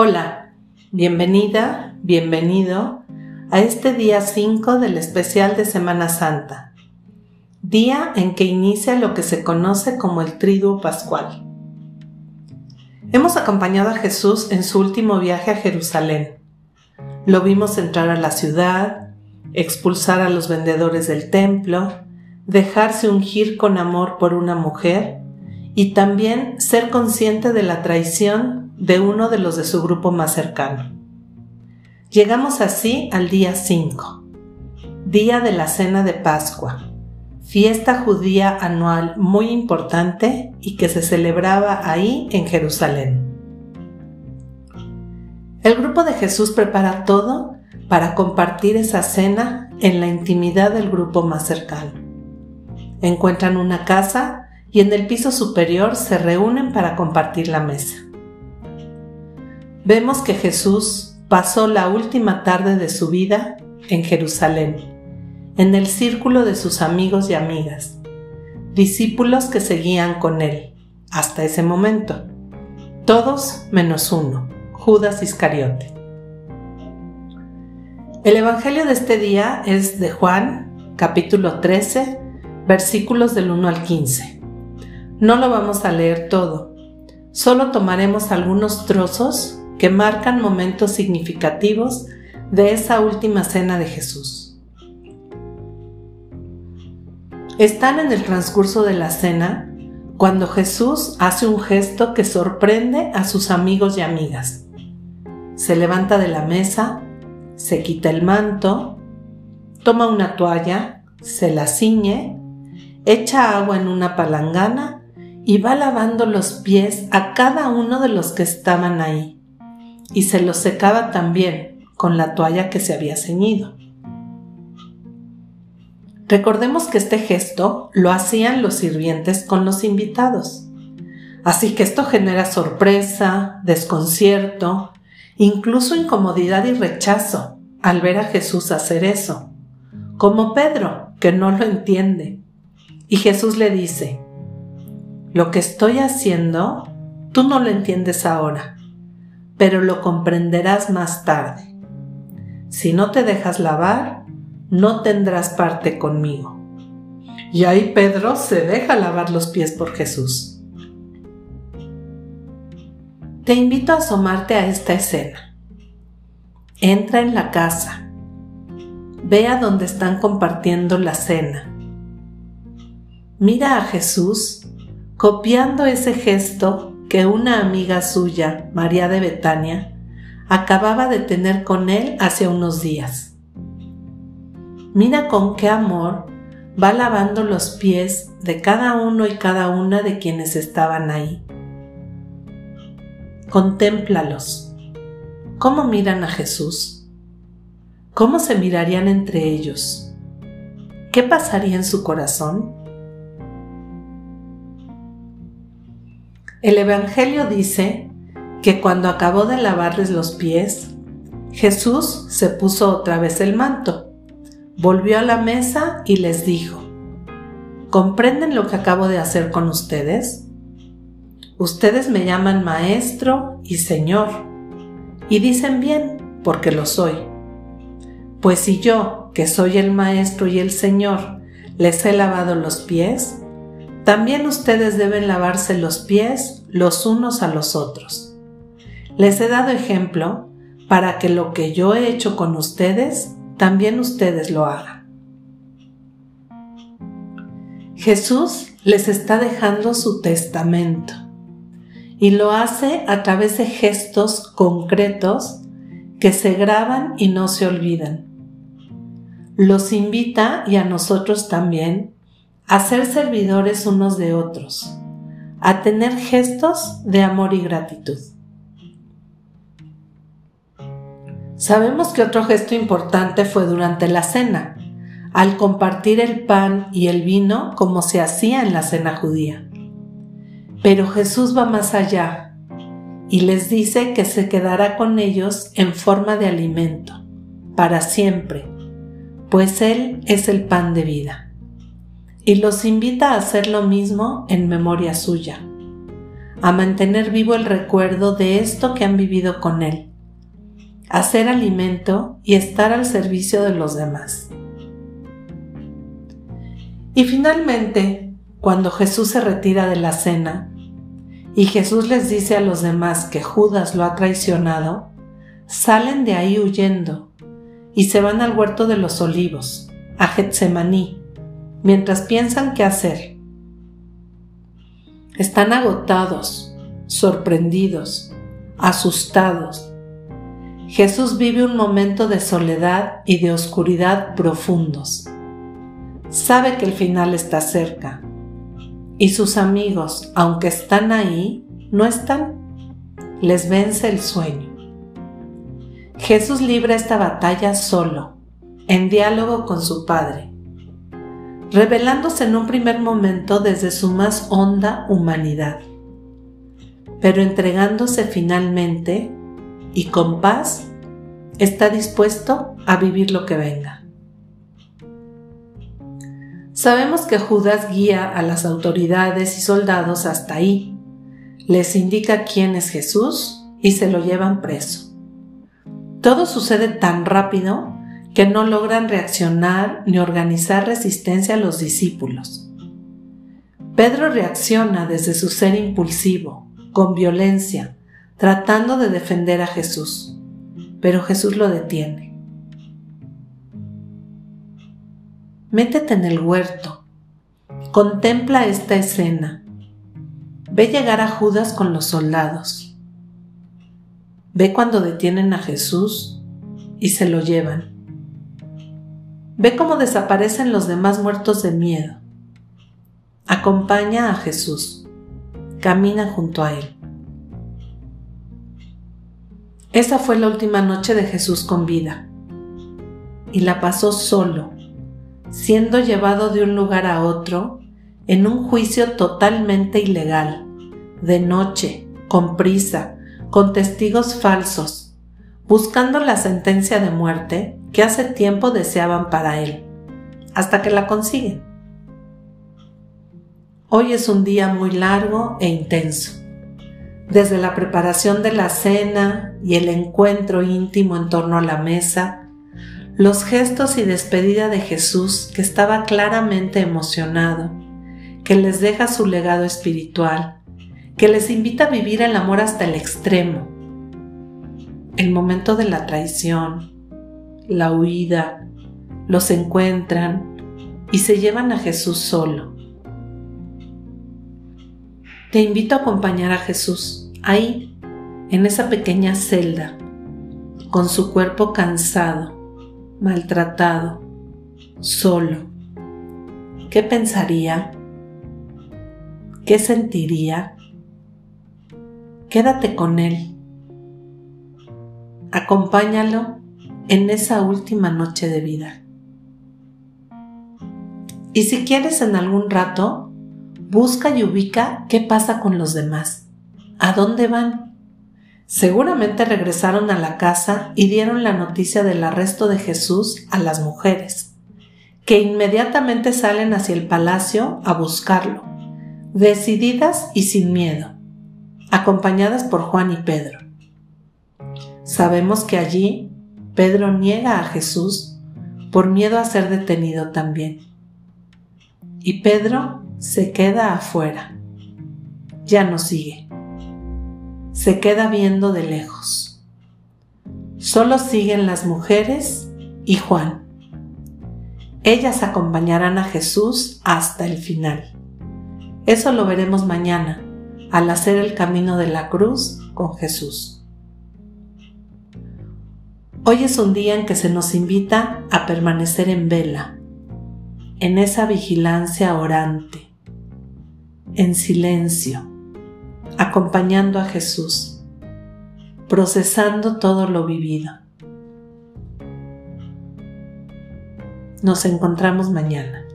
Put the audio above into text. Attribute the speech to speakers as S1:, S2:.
S1: Hola, bienvenida, bienvenido a este día 5 del especial de Semana Santa, día en que inicia lo que se conoce como el Triduo Pascual. Hemos acompañado a Jesús en su último viaje a Jerusalén. Lo vimos entrar a la ciudad, expulsar a los vendedores del templo, dejarse ungir con amor por una mujer y también ser consciente de la traición de uno de los de su grupo más cercano. Llegamos así al día 5, día de la cena de Pascua, fiesta judía anual muy importante y que se celebraba ahí en Jerusalén. El grupo de Jesús prepara todo para compartir esa cena en la intimidad del grupo más cercano. Encuentran una casa y en el piso superior se reúnen para compartir la mesa vemos que Jesús pasó la última tarde de su vida en Jerusalén, en el círculo de sus amigos y amigas, discípulos que seguían con él hasta ese momento, todos menos uno, Judas Iscariote. El Evangelio de este día es de Juan, capítulo 13, versículos del 1 al 15. No lo vamos a leer todo, solo tomaremos algunos trozos que marcan momentos significativos de esa última cena de Jesús. Están en el transcurso de la cena cuando Jesús hace un gesto que sorprende a sus amigos y amigas. Se levanta de la mesa, se quita el manto, toma una toalla, se la ciñe, echa agua en una palangana y va lavando los pies a cada uno de los que estaban ahí y se lo secaba también con la toalla que se había ceñido. Recordemos que este gesto lo hacían los sirvientes con los invitados. Así que esto genera sorpresa, desconcierto, incluso incomodidad y rechazo al ver a Jesús hacer eso. Como Pedro, que no lo entiende. Y Jesús le dice, lo que estoy haciendo, tú no lo entiendes ahora, pero lo comprenderás más tarde. Si no te dejas lavar, no tendrás parte conmigo. Y ahí Pedro se deja lavar los pies por Jesús. Te invito a asomarte a esta escena. Entra en la casa. Ve a donde están compartiendo la cena. Mira a Jesús copiando ese gesto que una amiga suya, María de Betania, acababa de tener con él hace unos días. Mira con qué amor va lavando los pies de cada uno y cada una de quienes estaban ahí. Contémplalos. ¿Cómo miran a Jesús? ¿Cómo se mirarían entre ellos? ¿Qué pasaría en su corazón? El Evangelio dice que cuando acabó de lavarles los pies, Jesús se puso otra vez el manto, volvió a la mesa y les dijo, ¿comprenden lo que acabo de hacer con ustedes? Ustedes me llaman maestro y señor, y dicen bien, porque lo soy. Pues si yo, que soy el maestro y el señor, les he lavado los pies, también ustedes deben lavarse los pies los unos a los otros. Les he dado ejemplo para que lo que yo he hecho con ustedes, también ustedes lo hagan. Jesús les está dejando su testamento y lo hace a través de gestos concretos que se graban y no se olvidan. Los invita y a nosotros también a ser servidores unos de otros, a tener gestos de amor y gratitud. Sabemos que otro gesto importante fue durante la cena, al compartir el pan y el vino como se hacía en la cena judía. Pero Jesús va más allá y les dice que se quedará con ellos en forma de alimento, para siempre, pues Él es el pan de vida y los invita a hacer lo mismo en memoria suya, a mantener vivo el recuerdo de esto que han vivido con Él, a ser alimento y estar al servicio de los demás. Y finalmente, cuando Jesús se retira de la cena y Jesús les dice a los demás que Judas lo ha traicionado, salen de ahí huyendo y se van al huerto de los olivos, a Getsemaní, mientras piensan qué hacer. Están agotados, sorprendidos, asustados. Jesús vive un momento de soledad y de oscuridad profundos. Sabe que el final está cerca. Y sus amigos, aunque están ahí, no están. Les vence el sueño. Jesús libra esta batalla solo, en diálogo con su Padre revelándose en un primer momento desde su más honda humanidad, pero entregándose finalmente y con paz está dispuesto a vivir lo que venga. Sabemos que Judas guía a las autoridades y soldados hasta ahí, les indica quién es Jesús y se lo llevan preso. Todo sucede tan rápido que no logran reaccionar ni organizar resistencia a los discípulos. Pedro reacciona desde su ser impulsivo, con violencia, tratando de defender a Jesús, pero Jesús lo detiene. Métete en el huerto, contempla esta escena, ve llegar a Judas con los soldados, ve cuando detienen a Jesús y se lo llevan. Ve cómo desaparecen los demás muertos de miedo. Acompaña a Jesús. Camina junto a Él. Esa fue la última noche de Jesús con vida. Y la pasó solo, siendo llevado de un lugar a otro en un juicio totalmente ilegal, de noche, con prisa, con testigos falsos, buscando la sentencia de muerte que hace tiempo deseaban para él, hasta que la consiguen. Hoy es un día muy largo e intenso. Desde la preparación de la cena y el encuentro íntimo en torno a la mesa, los gestos y despedida de Jesús que estaba claramente emocionado, que les deja su legado espiritual, que les invita a vivir el amor hasta el extremo, el momento de la traición, la huida, los encuentran y se llevan a Jesús solo. Te invito a acompañar a Jesús ahí, en esa pequeña celda, con su cuerpo cansado, maltratado, solo. ¿Qué pensaría? ¿Qué sentiría? Quédate con Él Acompáñalo en esa última noche de vida. Y si quieres en algún rato, busca y ubica qué pasa con los demás. ¿A dónde van? Seguramente regresaron a la casa y dieron la noticia del arresto de Jesús a las mujeres, que inmediatamente salen hacia el palacio a buscarlo, decididas y sin miedo, acompañadas por Juan y Pedro. Sabemos que allí Pedro niega a Jesús por miedo a ser detenido también. Y Pedro se queda afuera. Ya no sigue. Se queda viendo de lejos. Solo siguen las mujeres y Juan. Ellas acompañarán a Jesús hasta el final. Eso lo veremos mañana, al hacer el camino de la cruz con Jesús. Hoy es un día en que se nos invita a permanecer en vela, en esa vigilancia orante, en silencio, acompañando a Jesús, procesando todo lo vivido. Nos encontramos mañana.